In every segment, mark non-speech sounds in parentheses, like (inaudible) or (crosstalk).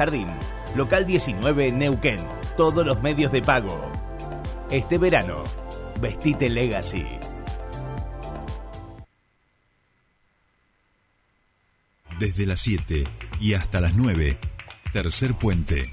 Jardín, local 19 Neuquén, todos los medios de pago. Este verano, vestite Legacy. Desde las 7 y hasta las 9, tercer puente.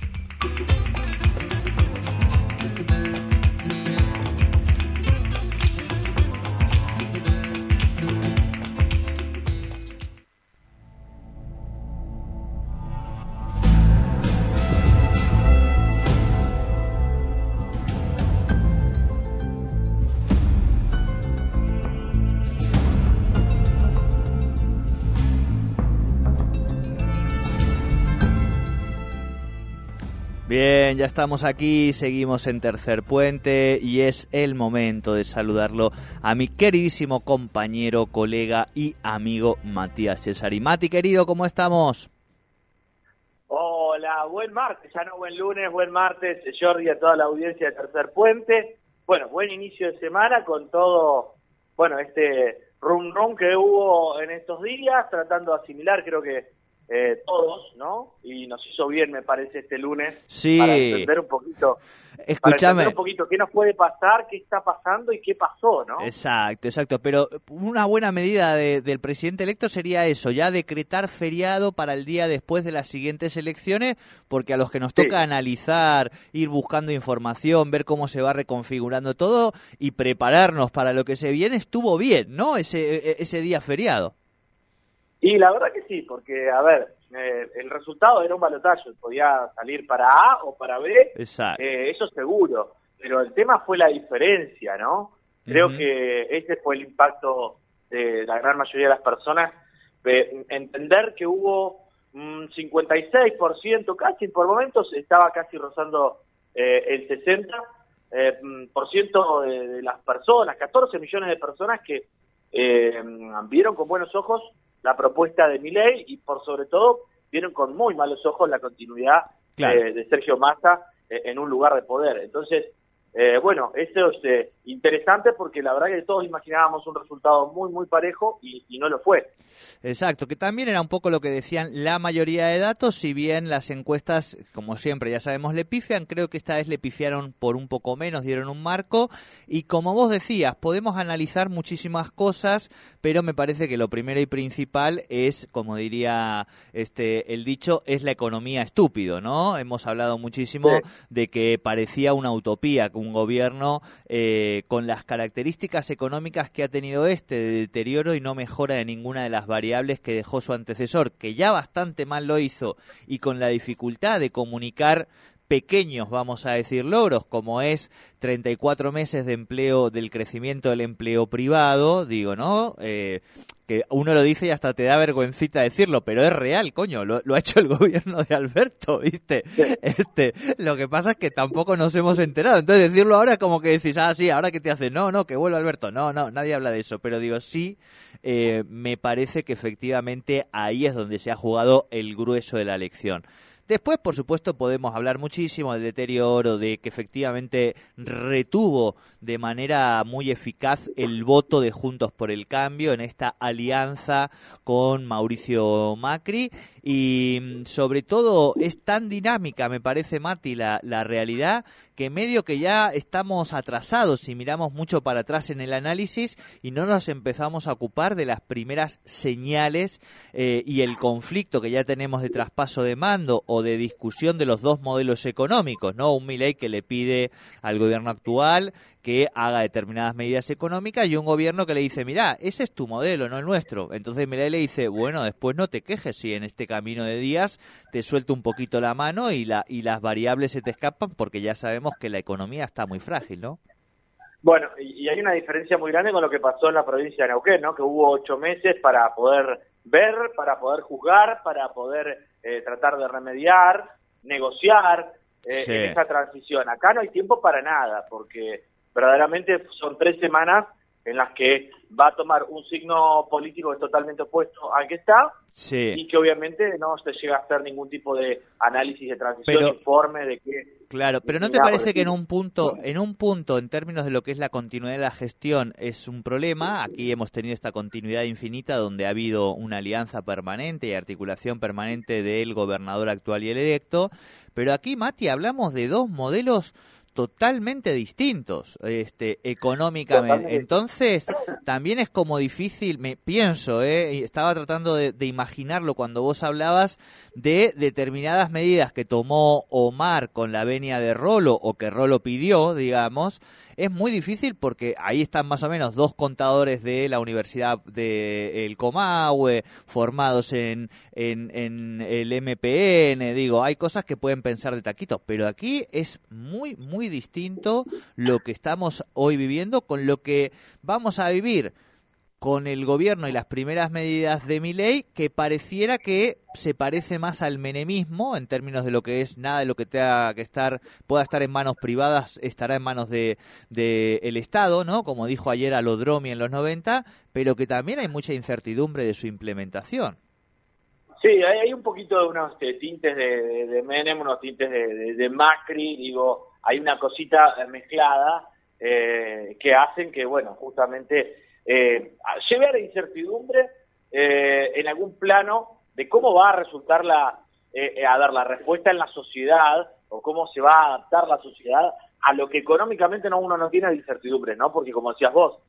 Bien, ya estamos aquí, seguimos en Tercer Puente y es el momento de saludarlo a mi queridísimo compañero, colega y amigo Matías Cesari. Mati, querido, ¿cómo estamos? Hola, buen martes, ya no buen lunes, buen martes, Jordi, a toda la audiencia de Tercer Puente. Bueno, buen inicio de semana con todo, bueno, este rum rum que hubo en estos días, tratando de asimilar, creo que eh, todos, ¿no? Y nos hizo bien, me parece, este lunes Sí. para entender un poquito, entender un poquito qué nos puede pasar, qué está pasando y qué pasó, ¿no? Exacto, exacto. Pero una buena medida de- del presidente electo sería eso, ya decretar feriado para el día después de las siguientes elecciones, porque a los que nos Sí. toca analizar, ir buscando información, ver cómo se va reconfigurando todo y prepararnos para lo que se viene, estuvo bien, ¿no? Ese, e- ese día feriado. Y la verdad que sí, porque, a ver, eh, el resultado era un balotaje, podía salir para A o para B, Exacto. eh, eso seguro, pero el tema fue la diferencia, ¿no? Creo que ese fue el impacto de la gran mayoría de las personas, de entender que hubo un 56%, casi por momentos estaba casi rozando eh, el 60% eh, mm, por ciento de, de las personas, 14 millones de personas que eh, vieron con buenos ojos la propuesta de Milei y por sobre todo vieron con muy malos ojos la continuidad Claro. eh, de Sergio Massa eh, en un lugar de poder. Entonces, eh, bueno, eso es eh, interesante porque la verdad que todos imaginábamos un resultado muy, muy parejo y, y no lo fue. Exacto, que también era un poco lo que decían la mayoría de datos, si bien las encuestas, como siempre, ya sabemos, le pifian, creo que esta vez le pifiaron por un poco menos, dieron un marco, y como vos decías, podemos analizar muchísimas cosas, pero me parece que lo primero y principal es, como diría este el dicho, es la economía estúpido, ¿no? Hemos hablado muchísimo Sí. de que parecía una utopía que un gobierno eh, con las características económicas que ha tenido este de deterioro y no mejora de ninguna de las variables que dejó su antecesor, que ya bastante mal lo hizo, y con la dificultad de comunicar pequeños, vamos a decir, logros, como es 34 meses de empleo, del crecimiento del empleo privado, digo, ¿no? Eh, que uno lo dice y hasta te da vergüencita decirlo, pero es real, coño, lo, lo ha hecho el (laughs) gobierno de Alberto, ¿viste? Este, lo que pasa es que tampoco nos hemos enterado, entonces decirlo ahora es como que decís, ah, sí, ahora que te hace, no, no, que vuelva Alberto, no, no, nadie habla de eso, pero digo, sí, eh, me parece que efectivamente ahí es donde se ha jugado el grueso de la elección. Después, por supuesto, podemos hablar muchísimo del deterioro, de que efectivamente retuvo de manera muy eficaz el voto de Juntos por el Cambio en esta alianza con Mauricio Macri. Y mm, sobre todo es tan dinámica, me parece, Mati, la, la realidad que medio que ya estamos atrasados si miramos mucho para atrás en el análisis y no nos empezamos a ocupar de las primeras señales eh, y el conflicto que ya tenemos de traspaso de mando o de discusión de los dos modelos económicos, ¿no? Un Milei que le pide al gobierno actual que haga determinadas medidas económicas y un gobierno que le dice, mira, ese es tu modelo, no el nuestro. Entonces Milei le dice, bueno, después no te quejes si en este camino de días te suelto un poquito la mano y, la, y las variables se te escapan porque ya sabemos que la economía está muy frágil, ¿no? Bueno, y, hay una diferencia muy grande con lo que pasó en la provincia de Neuquén, ¿no? Que hubo ocho meses para poder ver, para poder juzgar, para poder eh, tratar de remediar, negociar eh, Sí. en esa transición. Acá no hay tiempo para nada, porque verdaderamente son tres semanas en las que va a tomar un signo político totalmente opuesto al que está y que obviamente no se llega a hacer ningún tipo de análisis de transición, informe de que Claro, pero ¿no te parece que en un punto, en un punto, en términos de lo que es la continuidad de la gestión, es un problema? Aquí hemos tenido esta continuidad infinita donde ha habido una alianza permanente y articulación permanente del gobernador actual y el electo, pero aquí, Mati, hablamos de dos modelos totalmente distintos este económicamente. Entonces también es como difícil me pienso eh estaba tratando de, de, imaginarlo cuando vos hablabas de determinadas medidas que tomó Omar con la venia de Rolo o que Rolo pidió digamos es muy difícil porque ahí están más o menos dos contadores de la Universidad de el Comahue formados en, en, en el MPN, digo, hay cosas que pueden pensar de taquitos, pero aquí es muy, muy distinto lo que estamos hoy viviendo con lo que vamos a vivir con el gobierno y las primeras medidas de mi ley que pareciera que se parece más al menemismo en términos de lo que es nada de lo que tenga que estar pueda estar en manos privadas estará en manos de, el Estado, ¿no? Como dijo ayer Alodromi en los 90, pero que también hay mucha incertidumbre de su implementación. Sí, hay, un poquito de unos eh, tintes de, de, Menem, unos tintes de, Macri, digo, hay una cosita mezclada eh, que hacen que, bueno, justamente eh, lleve a la incertidumbre eh, en algún plano de cómo va a resultar la, eh, a dar la respuesta en la sociedad o cómo se va a adaptar la sociedad a lo que económicamente no uno no tiene de incertidumbre, ¿no? Porque como decías vos,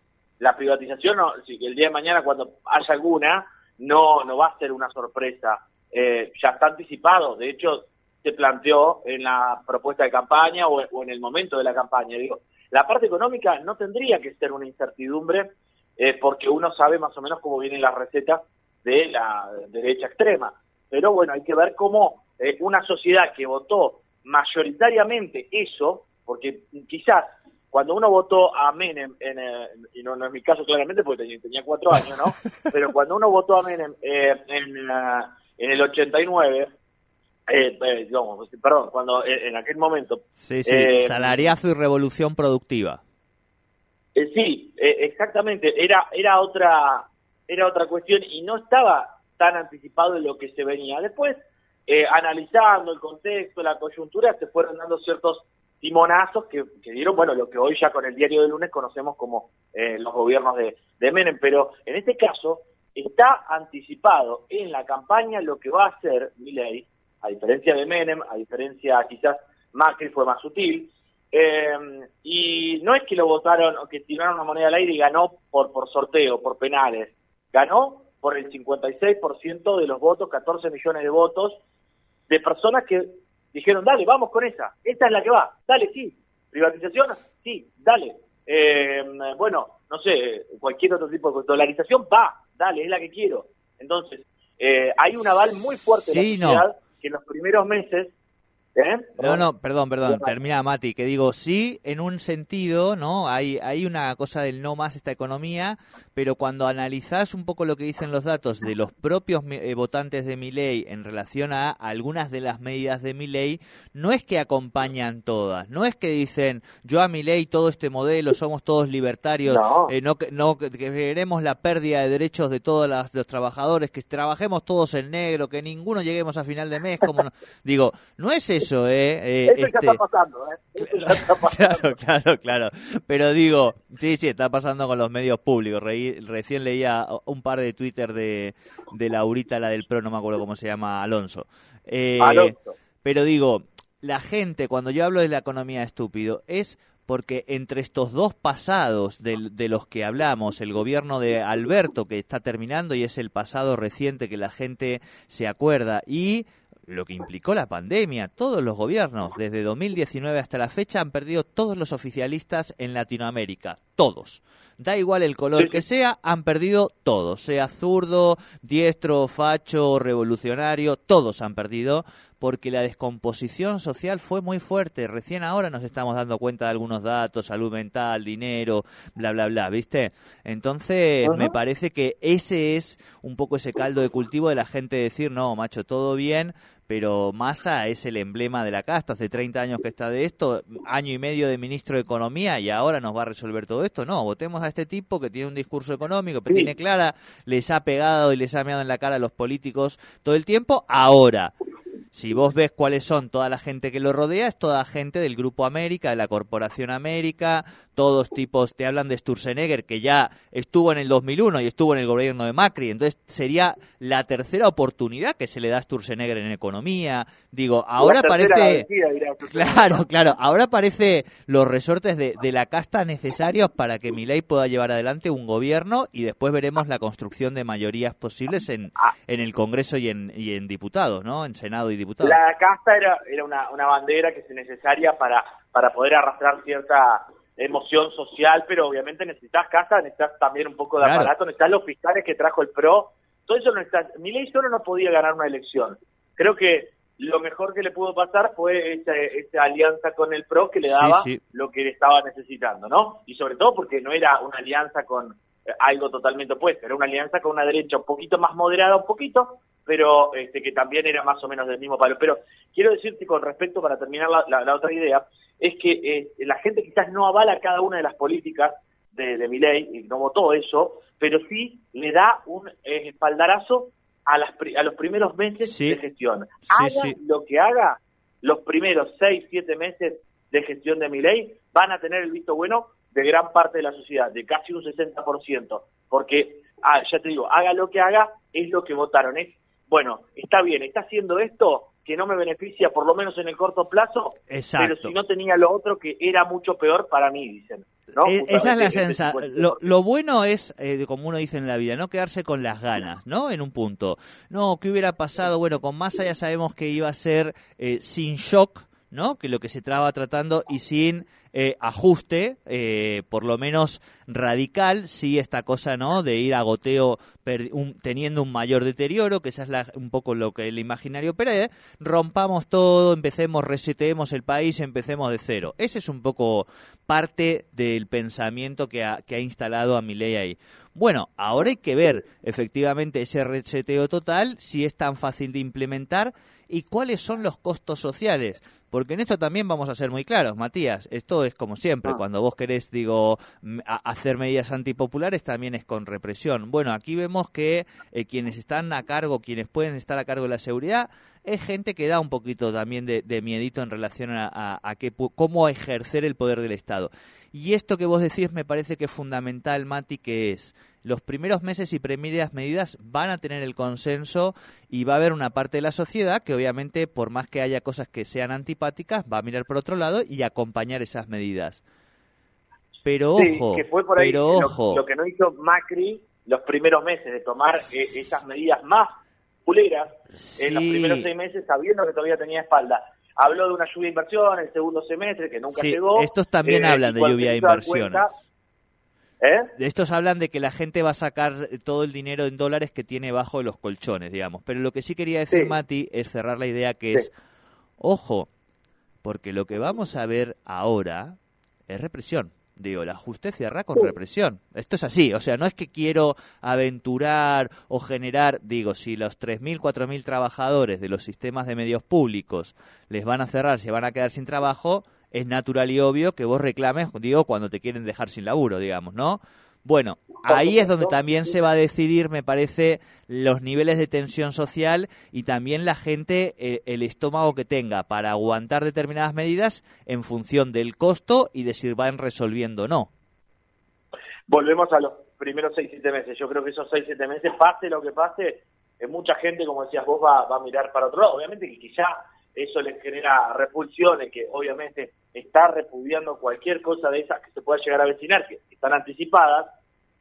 la privatización, no, el día de mañana cuando haya alguna, no, no va a ser una sorpresa. Eh, ya está anticipado, de hecho, se planteó en la propuesta de campaña o, o en el momento de la campaña. Digo, la parte económica no tendría que ser una incertidumbre eh, porque uno sabe más o menos cómo vienen las recetas de la derecha extrema. Pero bueno, hay que ver cómo eh, una sociedad que votó mayoritariamente eso, porque quizás cuando uno votó a Menem, en, eh, y no, es mi caso claramente porque tenía, cuatro años, ¿no? (laughs) Pero cuando uno votó a Menem en, en el 89, eh, perdón, cuando en aquel momento... Sí, sí, salariazo y revolución productiva. Eh, sí, eh, exactamente. Era, era otra, era otra cuestión y no estaba tan anticipado en lo que se venía. Después, eh, analizando el contexto, la coyuntura, se fueron dando ciertos timonazos que, dieron, bueno, lo que hoy ya con el diario de lunes conocemos como los gobiernos de, de Menem. Pero en este caso, está anticipado en la campaña lo que va a hacer Milei, a diferencia de Menem, a diferencia quizás Macri fue más sutil, eh, y no es que lo votaron o que tiraron una moneda al aire y ganó por, por sorteo, por penales. Ganó por el 56% de los votos, 14 millones de votos, de personas que dijeron, dale, vamos con esa, esta es la que va, dale, sí, privatización, sí, dale. Eh, bueno, no sé, cualquier otro tipo de dolarización, va, dale, es la que quiero. Entonces, eh, hay un aval muy fuerte de la sociedad que en los primeros meses ¿Eh? No, no, perdón, perdón, termina Mati, que digo, sí, en un sentido, ¿no? Hay, hay una cosa del no más esta economía, pero cuando analizás un poco lo que dicen los datos de los propios eh, votantes de mi ley en relación a algunas de las medidas de mi ley, no es que acompañan todas, no es que dicen, yo a mi ley todo este modelo, somos todos libertarios, no, eh, no, que queremos la pérdida de derechos de todos los, trabajadores, que trabajemos todos en negro, que ninguno lleguemos a final de mes, como digo, no es eso eso, ¿eh? eh eso este... está pasando, ¿eh? (laughs) Claro, claro, claro. Pero digo, sí, sí, está pasando con los medios públicos. recién leía un par de Twitter de, de Laurita, la del PRO, no me acuerdo cómo se llama, Alonso. Eh, Alonso. Pero digo, la gente, cuando yo hablo de la economía estúpido, es porque entre estos dos pasados de, de, los que hablamos, el gobierno de Alberto que está terminando y es el pasado reciente que la gente se acuerda, y lo que implicó la pandemia. Todos los gobiernos, desde 2019 hasta la fecha, han perdido todos los oficialistas en Latinoamérica. Todos. Da igual el color que sea, han perdido todos. Sea zurdo, diestro, facho, revolucionario, todos han perdido porque la descomposición social fue muy fuerte. Recién ahora nos estamos dando cuenta de algunos datos, salud mental, dinero, bla, bla, bla, ¿viste? Entonces, me parece que ese es un poco ese caldo de cultivo de la gente decir, no, macho, todo bien, pero Massa es el emblema de la casta, hace 30 años que está de esto, año y medio de ministro de Economía y ahora nos va a resolver todo esto. No, votemos a este tipo que tiene un discurso económico, que tiene clara, les ha pegado y les ha meado en la cara a los políticos todo el tiempo, ahora si vos ves cuáles son toda la gente que lo rodea, es toda gente del Grupo América, de la Corporación América, todos tipos, te hablan de Sturzenegger, que ya estuvo en el 2001 y estuvo en el gobierno de Macri, entonces sería la tercera oportunidad que se le da a Sturzenegger en economía. Digo, ahora parece... claro, claro, ahora parece los resortes de, la casta necesarios para que Milei pueda llevar adelante un gobierno y después veremos la construcción de mayorías posibles en, ah. en el Congreso y en, y en diputados, ¿no? En Senado y la casta era, era una, una bandera que es necesaria para, para poder arrastrar cierta emoción social, pero obviamente necesitas casta, necesitas también un poco de aparato, necesitas los fiscales que trajo el PRO, todo eso no está. ley solo no podía ganar una elección. Creo que lo mejor que le pudo pasar fue esa, alianza con el PRO que le daba lo que le estaba necesitando, ¿no? Y sobre todo porque no era una alianza con algo totalmente opuesto, era una alianza con una derecha un poquito más moderada, un poquito, pero este, que también era más o menos del mismo palo. Pero quiero decirte con respecto, para terminar la, otra idea, es que eh, la gente quizás no avala cada una de las políticas de, de mi ley, y no votó eso, pero sí le da un eh, espaldarazo a, las, a los primeros meses de gestión. haga lo que haga, los primeros seis, siete meses de gestión de mi ley van a tener el visto bueno de gran parte de la sociedad, de casi un 60%, porque, ah, ya te digo, haga lo que haga, es lo que votaron, es bueno, está bien, está haciendo esto que no me beneficia por lo menos en el corto plazo, pero si no tenía lo otro que era mucho peor para mí, dicen. ¿no? Eh, esa es la sensación. Lo, bueno es, eh, como uno dice en la vida, no quedarse con las ganas, ¿no? En un punto. No, ¿qué hubiera pasado? Bueno, con Massa ya sabemos que iba a ser eh, sin shock, ¿no? Que lo que se estaba tratando y sin eh, ajuste, eh, por lo menos radical, sí esta cosa, ¿no? De ir a goteo teniendo un mayor deterioro, que esa es la, un poco lo que el imaginario ¿eh? rompamos todo, empecemos, reseteemos el país, empecemos de cero. Ese es un poco parte del pensamiento que ha, que ha instalado a ley ahí. Bueno, ahora hay que ver efectivamente ese reseteo total, si es tan fácil de implementar y cuáles son los costos sociales. Porque en esto también vamos a ser muy claros, Matías. Esto es como siempre. Ah. Cuando vos querés, digo, hacer medidas antipopulares, también es con represión. Bueno, aquí vemos que eh, quienes están a cargo, quienes pueden estar a cargo de la seguridad, es gente que da un poquito también de, miedito en relación a, a, cómo ejercer el poder del Estado. Y esto que vos decís me parece que es fundamental, Mati, que es los primeros meses y primeras medidas van a tener el consenso y va a haber una parte de la sociedad que obviamente, por más que haya cosas que sean antipáticas, va a mirar por otro lado y acompañar esas medidas. Pero ojo, que fue por ahí pero ojo. Lo, que no hizo Macri los primeros meses de tomar eh, esas medidas más en los primeros seis meses sabiendo que todavía tenía espalda habló de una lluvia de inversión en el segundo semestre que nunca llegó. Estos también eh, hablan de lluvia de inversiones. ¿Eh? Estos hablan de que la gente va a sacar todo el dinero en dólares que tiene bajo los colchones, digamos. Pero lo que sí quería decir, Mati, es cerrar la idea que es, ojo, porque lo que vamos a ver ahora es represión. Digo, la justicia cierra con represión. Esto es así, o sea, no es que quiero aventurar o generar, digo, si los 3.000, 4.000 trabajadores de los sistemas de medios públicos les van a cerrar, se van a quedar sin trabajo, es natural y obvio que vos reclames, digo, cuando te quieren dejar sin laburo, digamos, ¿no? Bueno, ahí es donde también se va a decidir, me parece, los niveles de tensión social y también la gente, eh, el estómago que tenga para aguantar determinadas medidas en función del costo y de si van resolviendo o no. Volvemos a los primeros seis, siete meses. Yo creo que esos seis, siete meses, pase lo que pase, eh, mucha gente, como decías vos, va, va a mirar para otro lado. Obviamente que quizá eso les genera repulsiones, que obviamente está repudiando cualquier cosa de esas que se pueda llegar a vecinar, que están anticipadas,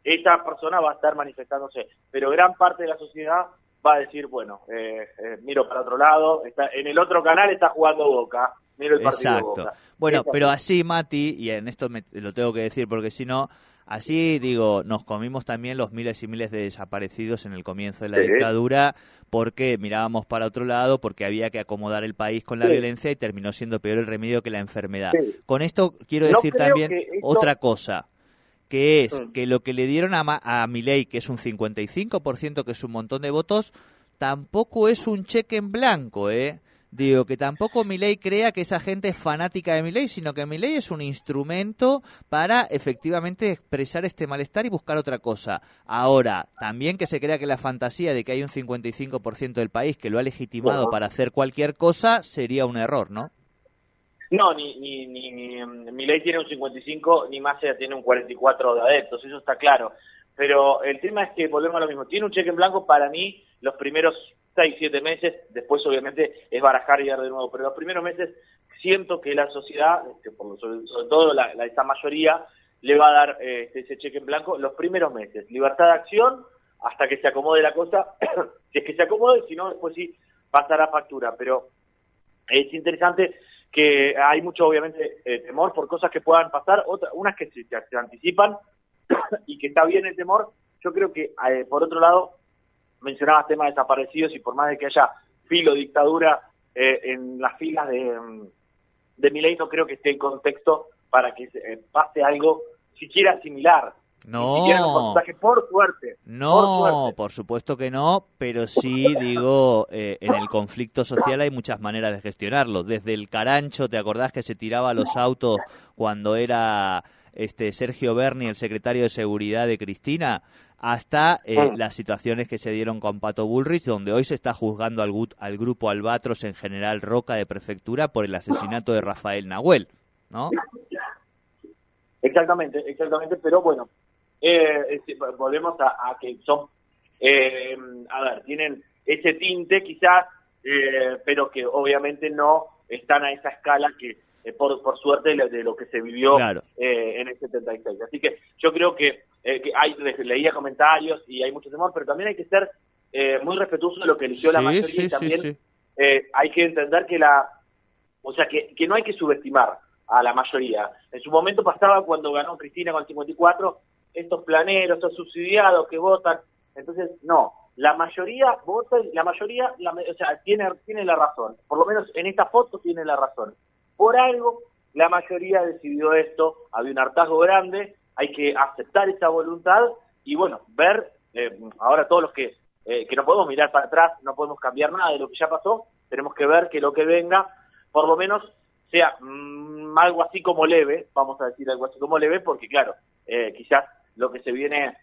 esa persona va a estar manifestándose. Pero gran parte de la sociedad va a decir, bueno, eh, eh, miro para otro lado, está, en el otro canal está jugando Boca, miro el partido Exacto. Bueno, pero así, Mati, y en esto me, lo tengo que decir porque si no, Así, digo, nos comimos también los miles y miles de desaparecidos en el comienzo de la dictadura porque mirábamos para otro lado, porque había que acomodar el país con la violencia y terminó siendo peor el remedio que la enfermedad. Con esto quiero decir también otra cosa que es mm. que lo que le dieron a, a Milei, que es un 55%, que es un montón de votos, tampoco es un cheque en blanco, ¿eh? Digo, que tampoco Milei crea que esa gente es fanática de Milei, sino que Milei es un instrumento para efectivamente expresar este malestar y buscar otra cosa. Ahora, también que se crea que la fantasía de que hay un 55% del país que lo ha legitimado para hacer cualquier cosa sería un error, ¿no? No, ni, ni, ni, Milei tiene un 55, ni Massa tiene un 44 de adeptos, eso está claro. Pero el tema es que volvemos a lo mismo. Tiene un cheque en blanco para mí los primeros seis, siete meses, después obviamente es barajar y dar de nuevo, pero los primeros meses siento que la sociedad, este, sobre, todo la, esta mayoría, le va a dar este, ese cheque en blanco los primeros meses. Libertad de acción hasta que se acomode la cosa, (coughs) si es que se acomode, si no, después sí pasará factura, pero es interesante que hay mucho, obviamente, eh, temor por cosas que puedan pasar, otras, unas que se, se anticipan (coughs) y que está bien el temor. Yo creo que, eh, por otro lado, mencionabas temas desaparecidos y por más de que haya filo dictadura eh, en las filas de, mm, de Milei, no creo que esté en contexto para que eh, pase algo siquiera similar. No, por suerte. No, por, supuesto que no, pero sí digo, eh, en el conflicto social hay muchas maneras de gestionarlo. Desde el carancho, ¿te acordás que se tiraba los autos cuando era este Sergio Berni, el secretario de seguridad de Cristina? hasta eh, las situaciones que se dieron con Pato Bullrich, donde hoy se está juzgando al, al, grupo Albatros en General Roca de Prefectura por el asesinato de Rafael Nahuel, ¿no? Exactamente, exactamente, pero bueno, eh, volvemos a, que son, eh, a ver, tienen ese tinte quizás, eh, pero que obviamente no están a esa escala que eh, por, por suerte de lo que se vivió eh, en el 76. Así que yo creo que, eh, que hay, leía comentarios y hay mucho temor, pero también hay que ser muy respetuoso de lo que eligió la mayoría y también hay que entender que la, o sea, que, que no hay que subestimar a la mayoría. En su momento pasaba cuando ganó Cristina con el 54, estos planeros, estos subsidiados que votan, entonces no, la mayoría vota, la mayoría, o sea, tiene, tiene la razón, por lo menos en esta foto tiene la razón. Por algo, la mayoría decidió esto, había un hartazgo grande, hay que aceptar esa voluntad y bueno, ver, eh, ahora todos los que, eh, que no podemos mirar para atrás, no podemos cambiar nada de lo que ya pasó, tenemos que ver que lo que venga, por lo menos sea mm, algo así como leve, vamos a decir algo así como leve, porque claro, eh, quizás lo que se viene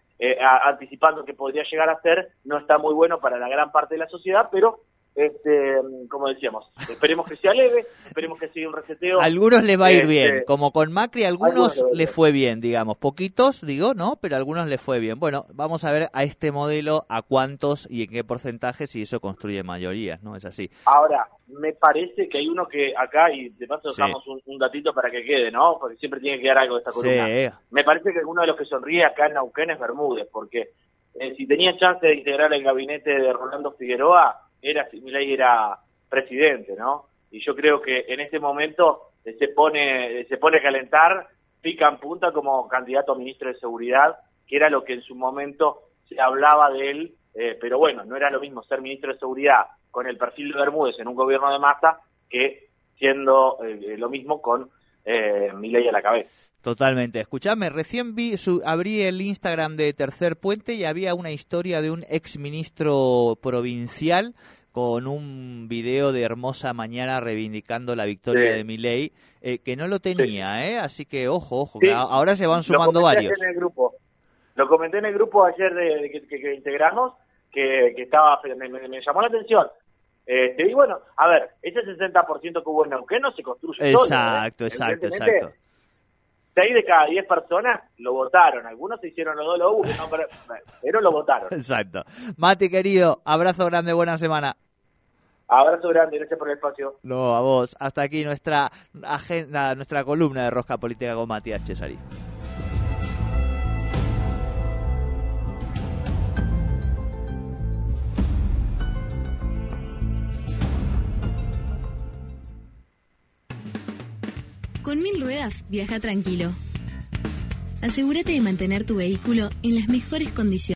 anticipando que podría llegar a ser no está muy bueno para la gran parte de la sociedad, pero este, como decíamos, esperemos que sea leve, esperemos que siga un reseteo. algunos le va a ir este, bien, como con Macri, algunos, algunos le fue bien, digamos, poquitos, digo, ¿no? Pero algunos le fue bien. Bueno, vamos a ver a este modelo a cuántos y en qué porcentaje si eso construye mayorías, ¿no? Es así. Ahora, me parece que hay uno que acá, y de paso dejamos un, datito para que quede, ¿no? Porque siempre tiene que dar algo de esta columna. Me parece que uno de los que sonríe acá en Nauquén es Bermúdez, porque eh, si tenía chance de integrar el gabinete de Rolando Figueroa, era si era presidente, ¿no? Y yo creo que en este momento se pone se pone a calentar, pica en punta como candidato a ministro de Seguridad, que era lo que en su momento se hablaba de él, eh, pero bueno, no era lo mismo ser ministro de Seguridad con el perfil de Bermúdez en un gobierno de masa que siendo eh, lo mismo con eh, Milei a la cabeza. Totalmente. Escuchame, recién vi, abrí el Instagram de Tercer Puente y había una historia de un ex ministro provincial con un video de hermosa mañana reivindicando la victoria de Milei, eh, que no lo tenía, ¿eh? Así que ojo, ojo, ahora se van sumando varios. En el grupo. Lo comenté en el grupo ayer de, que, integramos, que, estaba, me, llamó la atención. Este, y bueno, a ver, ese 60% que hubo en Neuquén no se construye exacto, solo. ¿eh? Exacto, exacto, exacto 6 de cada 10 personas lo votaron. Algunos se hicieron los dos, los uno, pero, lo votaron. (laughs) Exacto. Mati, querido, abrazo grande, buena semana. Abrazo grande, gracias por el espacio. No, a vos. Hasta aquí nuestra agenda, nuestra columna de Rosca Política con Matías Cesari. Con mil ruedas, viaja tranquilo. Asegúrate de mantener tu vehículo en las mejores condiciones.